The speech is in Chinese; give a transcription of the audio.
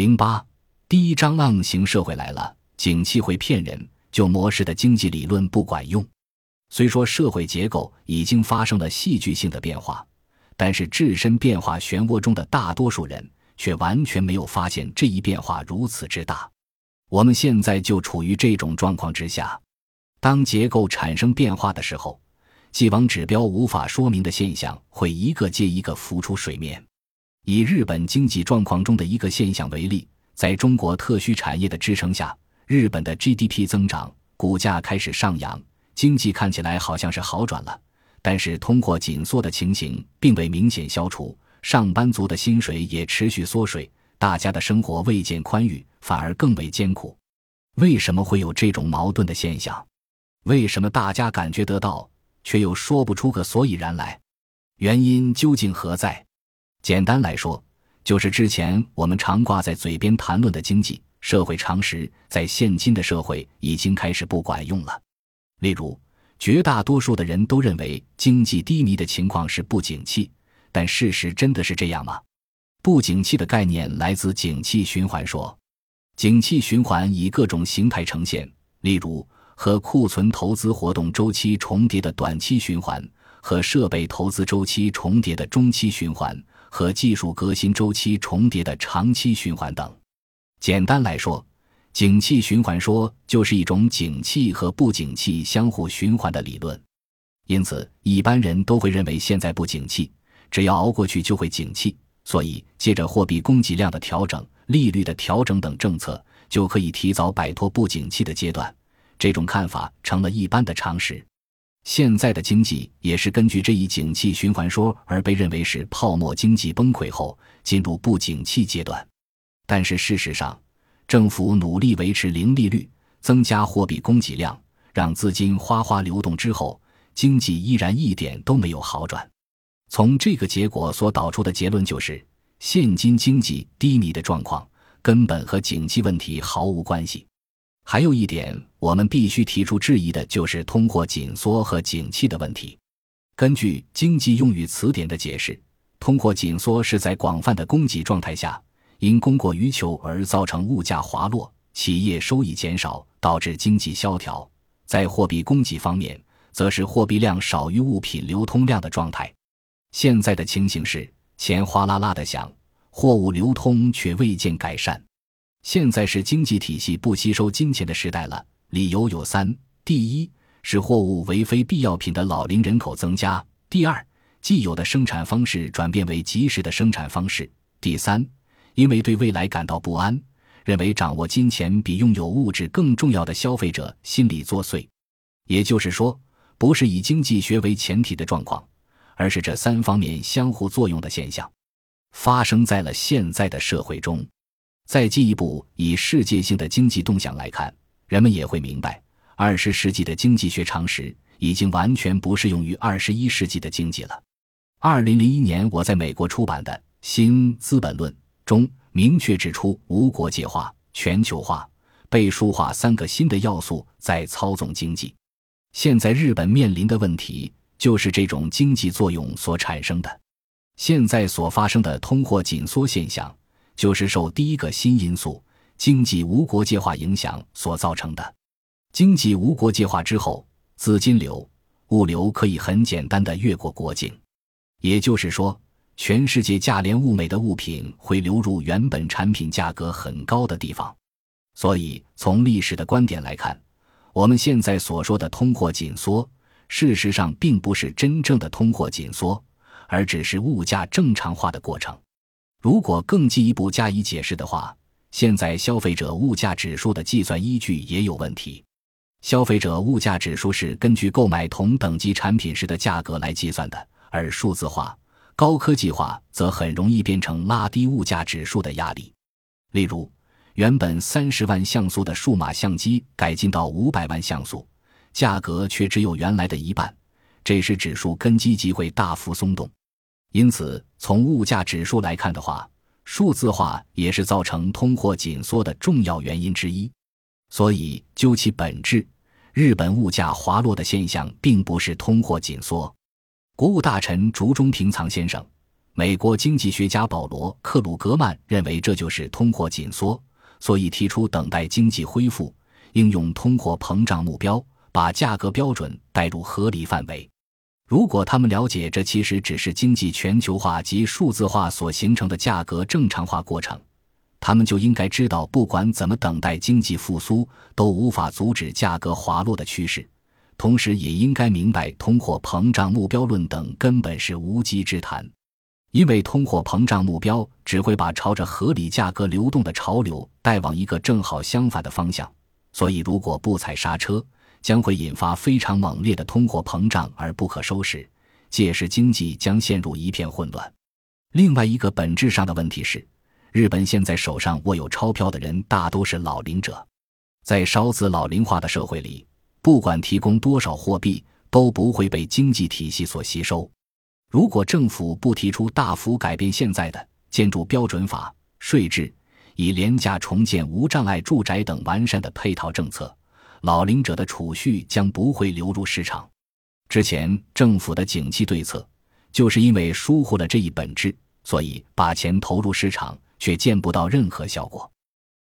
零八第一章浪型社会来了，景气会骗人，旧模式的经济理论不管用。虽说社会结构已经发生了戏剧性的变化，但是置身变化漩涡中的大多数人却完全没有发现这一变化如此之大。我们现在就处于这种状况之下。当结构产生变化的时候，既往指标无法说明的现象会一个接一个浮出水面。以日本经济状况中的一个现象为例，在中国特需产业的支撑下，日本的 GDP 增长，股价开始上扬。经济看起来好像是好转了，但是通货紧缩的情形并未明显消除，上班族的薪水也持续缩水，大家的生活未见宽裕，反而更为艰苦。为什么会有这种矛盾的现象？为什么大家感觉得到，却又说不出个所以然来？原因究竟何在？简单来说，就是之前我们常挂在嘴边谈论的经济社会常识，在现今的社会已经开始不管用了。例如，绝大多数的人都认为经济低迷的情况是不景气，但事实真的是这样吗？不景气的概念来自景气循环说，景气循环以各种形态呈现，例如和库存投资活动周期重叠的短期循环，和设备投资周期重叠的中期循环，和技术革新周期重叠的长期循环等。简单来说。景气循环说就是一种景气和不景气相互循环的理论，因此一般人都会认为现在不景气，只要熬过去就会景气，所以借着货币供给量的调整、利率的调整等政策，就可以提早摆脱不景气的阶段。这种看法成了一般的常识。现在的经济也是根据这一景气循环说而被认为是泡沫经济崩溃后进入不景气阶段，但是事实上。政府努力维持零利率，增加货币供给量，让资金哗哗流动之后，经济依然一点都没有好转。从这个结果所导出的结论就是，现今经济低迷的状况根本和景气问题毫无关系。还有一点，我们必须提出质疑的就是通货紧缩和景气的问题。根据经济用语词典的解释，通货紧缩是在广泛的供给状态下。因供过于求而造成物价滑落，企业收益减少，导致经济萧条。在货币供给方面，则是货币量少于物品流通量的状态。现在的情形是，钱哗啦啦的响，货物流通却未见改善。现在是经济体系不吸收金钱的时代了。理由有三：第一，是货物为非必要品的老龄人口增加；第二，既有的生产方式转变为即时的生产方式；第三。因为对未来感到不安，认为掌握金钱比拥有物质更重要的消费者心理作祟，也就是说，不是以经济学为前提的状况，而是这三方面相互作用的现象，发生在了现在的社会中。再进一步以世界性的经济动向来看，人们也会明白，二十世纪的经济学常识已经完全不适用于二十一世纪的经济了。二零零一年，我在美国出版的《新资本论》。中明确指出，无国界化、全球化、背书化三个新的要素在操纵经济。现在日本面临的问题就是这种经济作用所产生的。现在所发生的通货紧缩现象，就是受第一个新因素——经济无国界化影响所造成的。经济无国界化之后，资金流、物流可以很简单的越过国境，也就是说。全世界价廉物美的物品会流入原本产品价格很高的地方，所以从历史的观点来看，我们现在所说的通货紧缩，事实上并不是真正的通货紧缩，而只是物价正常化的过程。如果更进一步加以解释的话，现在消费者物价指数的计算依据也有问题。消费者物价指数是根据购买同等级产品时的价格来计算的，而数字化。高科技化则很容易变成拉低物价指数的压力。例如，原本三十万像素的数码相机改进到五百万像素，价格却只有原来的一半，这时指数根基即会大幅松动。因此，从物价指数来看的话，数字化也是造成通货紧缩的重要原因之一。所以，究其本质，日本物价滑落的现象并不是通货紧缩。国务大臣竹中平藏先生美国经济学家保罗·克鲁格曼认为这就是通货紧缩，所以提出等待经济恢复，应用通货膨胀目标，把价格标准带入合理范围。如果他们了解这其实只是经济全球化及数字化所形成的价格正常化过程，他们就应该知道，不管怎么等待经济复苏，都无法阻止价格滑落的趋势。同时，也应该明白，通货膨胀目标论等根本是无稽之谈，因为通货膨胀目标只会把朝着合理价格流动的潮流带往一个正好相反的方向。所以，如果不踩刹车，将会引发非常猛烈的通货膨胀而不可收拾，届时经济将陷入一片混乱。另外一个本质上的问题是，日本现在手上握有钞票的人大都是老龄者，在少子老龄化的社会里，不管提供多少货币，都不会被经济体系所吸收。如果政府不提出大幅改变现在的建筑标准法、税制，以廉价重建无障碍住宅等完善的配套政策，老龄者的储蓄将不会流入市场。之前政府的景气对策，就是因为疏忽了这一本质，所以把钱投入市场，却见不到任何效果。